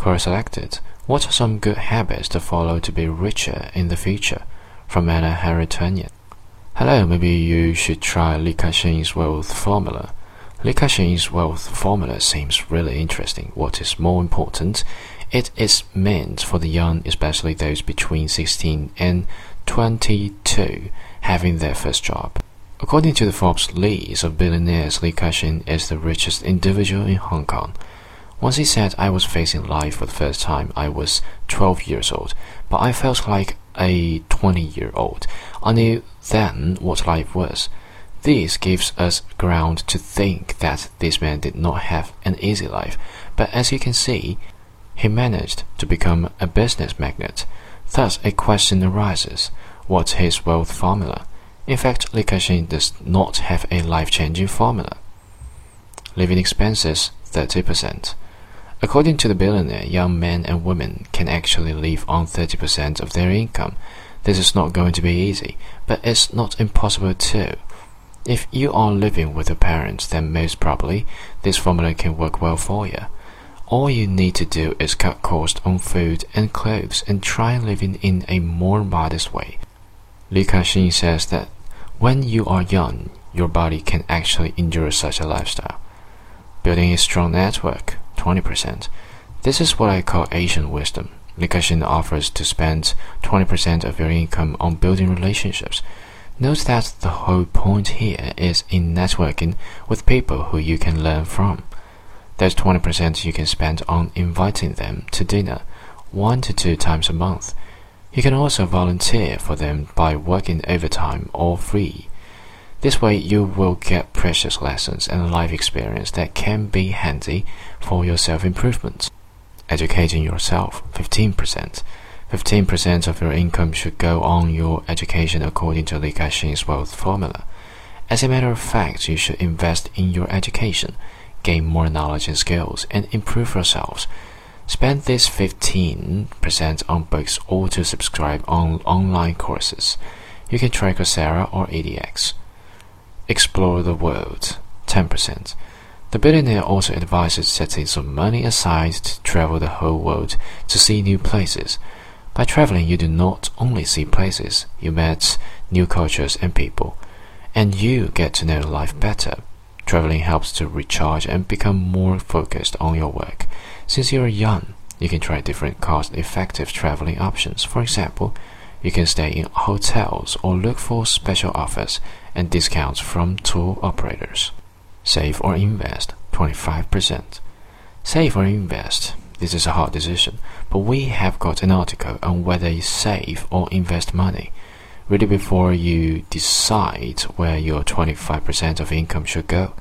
Quora selected, What are some good habits to follow to be richer in the future? From Anna Haritonian. Hello, maybe you should try Li Ka-shing's wealth formula. Li Ka-shing's wealth formula seems really interesting. What is more important, it is meant for the young, especially those between 16 and 22, having their first job. According to the Forbes list of billionaires, Li Ka-shing is the richest individual in Hong Kong. Once he said, I was facing life for the first time. I was 12 years old, but I felt like a 20 year old. I knew then what life was. This gives us ground to think that this man did not have an easy life, but as you can see, he managed to become a business magnate. Thus, a question arises what's his wealth formula? In fact, Li Ka-shing does not have a life changing formula. Living expenses 30%. According to the billionaire, young men and women can actually live on 30% of their income. This is not going to be easy, but it's not impossible too. If you are living with your parents, then most probably this formula can work well for you. All you need to do is cut costs on food and clothes and try living in a more modest way. Li Ka-shing says that when you are young, your body can actually endure such a lifestyle. Building a strong network, 20%. This is what I call Asian wisdom. Li Ka-shing offers to spend 20% of your income on building relationships. Note that the whole point here is in networking with people who you can learn from. There's 20% you can spend on inviting them to dinner, one to two times a month. You can also volunteer for them by working overtime or free. This way, you will get precious lessons and life experience that can be handy for your self improvement. Educating yourself 15%. 15% of your income should go on your education according to Li Ka-shing's wealth formula. As a matter of fact, you should invest in your education, gain more knowledge and skills, and improve yourselves. Spend this 15% on books or to subscribe on online courses. You can try Coursera or edX. Explore the world. 10%. The billionaire also advises setting some money aside to travel the whole world to see new places. By traveling, you do not only see places, you meet new cultures and people, and you get to know life better. Traveling helps to recharge and become more focused on your work. Since you're young, you can try different cost effective traveling options. For example, you can stay in hotels or look for special offers and discounts from tour operators. Save or invest 25%. Save or invest. This is a hard decision, but we have got an article on whether you save or invest money. Read it before you decide where your 25% of income should go.